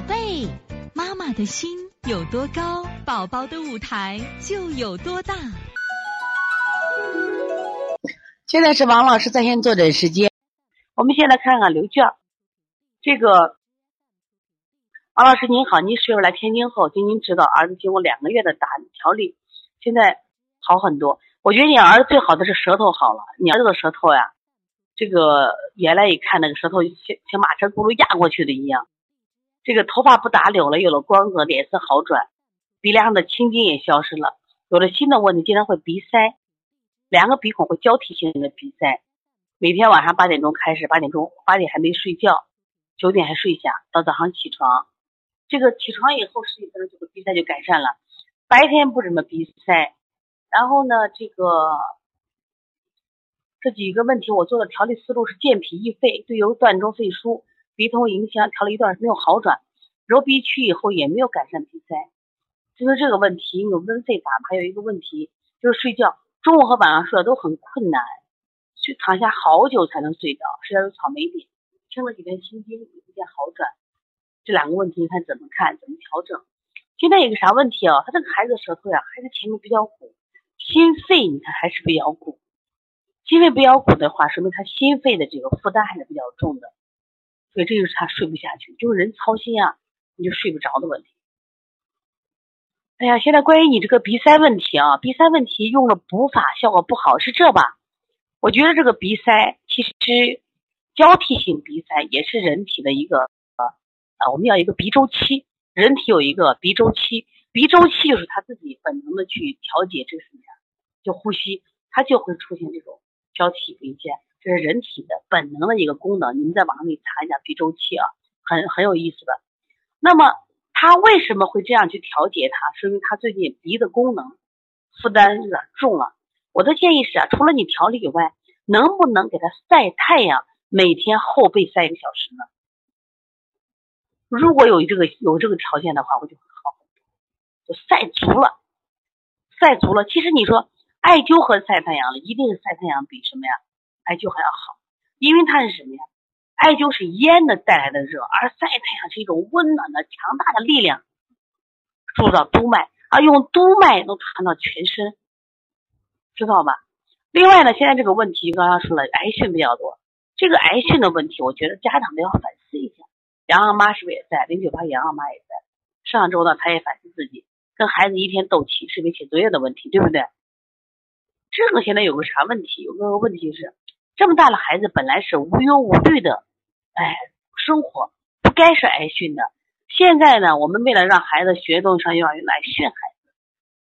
宝贝，妈妈的心有多高，宝宝的舞台就有多大。现在是王老师在线坐诊时间，我们先来看看刘娟。这个王老师您好，您十月来天津后，经您指导，儿子经过两个月的打调理，现在好很多。我觉得你儿子最好的是舌头好了，你儿子的舌头呀，这个原来一看那个舌头像像马车轱辘压过去的一样。这个头发不打绺了，有了光泽，脸色好转，鼻梁上的青筋也消失了，有了新的问题，经常会鼻塞，两个鼻孔会交替性的鼻塞，每天晚上八点钟开始，八点钟八点还没睡觉，九点还睡下，到早上起床，这个起床以后十几分钟，这个鼻塞就改善了，白天不怎么鼻塞，然后呢，这个这几个问题我做的调理思路是健脾益肺，对由断中肺疏。鼻通营香调了一段没有好转，揉鼻区以后也没有改善鼻塞，就是这个问题有温肺法，还有一个问题就是睡觉，中午和晚上睡都很困难，睡躺下好久才能睡着，睡觉有草莓点，听了几天心经也不见好转，这两个问题你看怎么看？怎么调整？现在有个啥问题啊？他这个孩子舌头呀，孩子前面比较鼓，心肺你看还是比较鼓，心肺比较鼓的话，说明他心肺的这个负担还是比较重的。所以这就是他睡不下去，就是人操心啊，你就睡不着的问题。哎呀，现在关于你这个鼻塞问题啊，鼻塞问题用了补法效果不好，是这吧？我觉得这个鼻塞其实交替性鼻塞也是人体的一个呃啊，我们要一个鼻周期，人体有一个鼻周期，鼻周期就是他自己本能的去调节这个什么呀，就呼吸，它就会出现这种交替鼻塞。这是人体的本能的一个功能，你们在网上可以查一下鼻周期啊，很很有意思的。那么他为什么会这样去调节它？说明他最近鼻的功能负担有点重了。我的建议是啊，除了你调理以外，能不能给他晒太阳？每天后背晒一个小时呢？如果有这个有这个条件的话，我就会好，就晒足了，晒足了。其实你说艾灸和晒太阳了，一定是晒太阳比什么呀？艾灸还要好，因为它是什么呀？艾灸是烟的带来的热，而晒太阳是一种温暖的、强大的力量，注到督脉，而用督脉能传到全身，知道吧？另外呢，现在这个问题刚刚说了，癌讯比较多，这个癌讯的问题，我觉得家长都要反思一下。杨二妈是不是也在？零九八杨二妈也在。上周呢，她也反思自己，跟孩子一天斗气，是不是写作业的问题，对不对？这个现在有个啥问题？有个问题是。这么大的孩子本来是无忧无虑的，哎，生活不该是挨训的。现在呢，我们为了让孩子学东西上幼儿园来训孩子，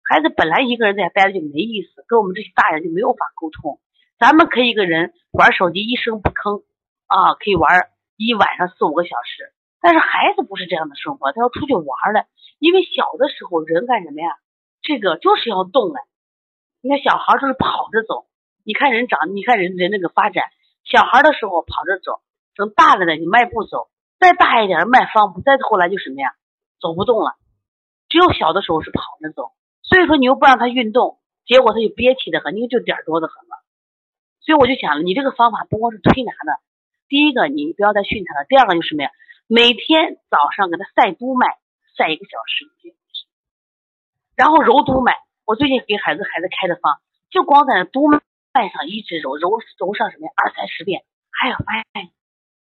孩子本来一个人在家待着就没意思，跟我们这些大人就没有法沟通。咱们可以一个人玩手机一声不吭啊，可以玩一晚上四五个小时。但是孩子不是这样的生活，他要出去玩了。因为小的时候人干什么呀？这个就是要动的。你看小孩都是跑着走。你看人长，你看人人那个发展，小孩的时候跑着走，等大了呢，你迈步走，再大一点迈方步，再后来就什么呀，走不动了。只有小的时候是跑着走，所以说你又不让他运动，结果他就憋气的很，你就点多的很了。所以我就想了，你这个方法不光是推拿的，第一个你不要再训他了，第二个就是什么呀？每天早上给他晒督脉，晒一个小时，然后揉督脉。我最近给孩子孩子开的方，就光在那督脉。半上一直揉揉揉上什么呀？二三十遍，哎呀，发现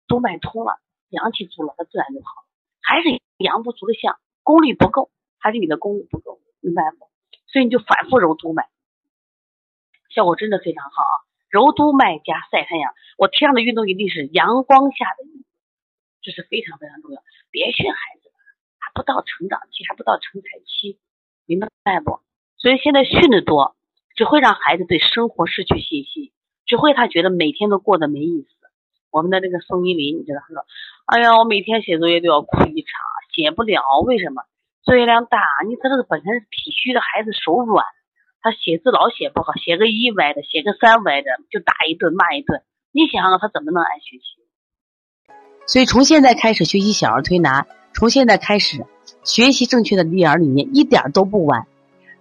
督脉通了，阳气足了，它自然就好。还是阳不足的象，功力不够，还是你的功力不够，明白不？所以你就反复揉督脉，效果真的非常好啊！揉督脉加晒太阳，我提倡的运动一定是阳光下的运动，这是非常非常重要。别训孩子，还不到成长期，还不到成才期，明白不？所以现在训的多。只会让孩子对生活失去信心，只会他觉得每天都过得没意思。我们的那个宋依林，你知道他说：“哎呀，我每天写作业都要哭一场，写不了，为什么？作业量大。你他这个本身是体虚的孩子，手软，他写字老写不好，写个一歪的，写个三歪的，就打一顿骂一顿。你想想他怎么能爱学习？所以从现在开始学习小儿推拿，从现在开始学习正确的育儿理念，一点都不晚。”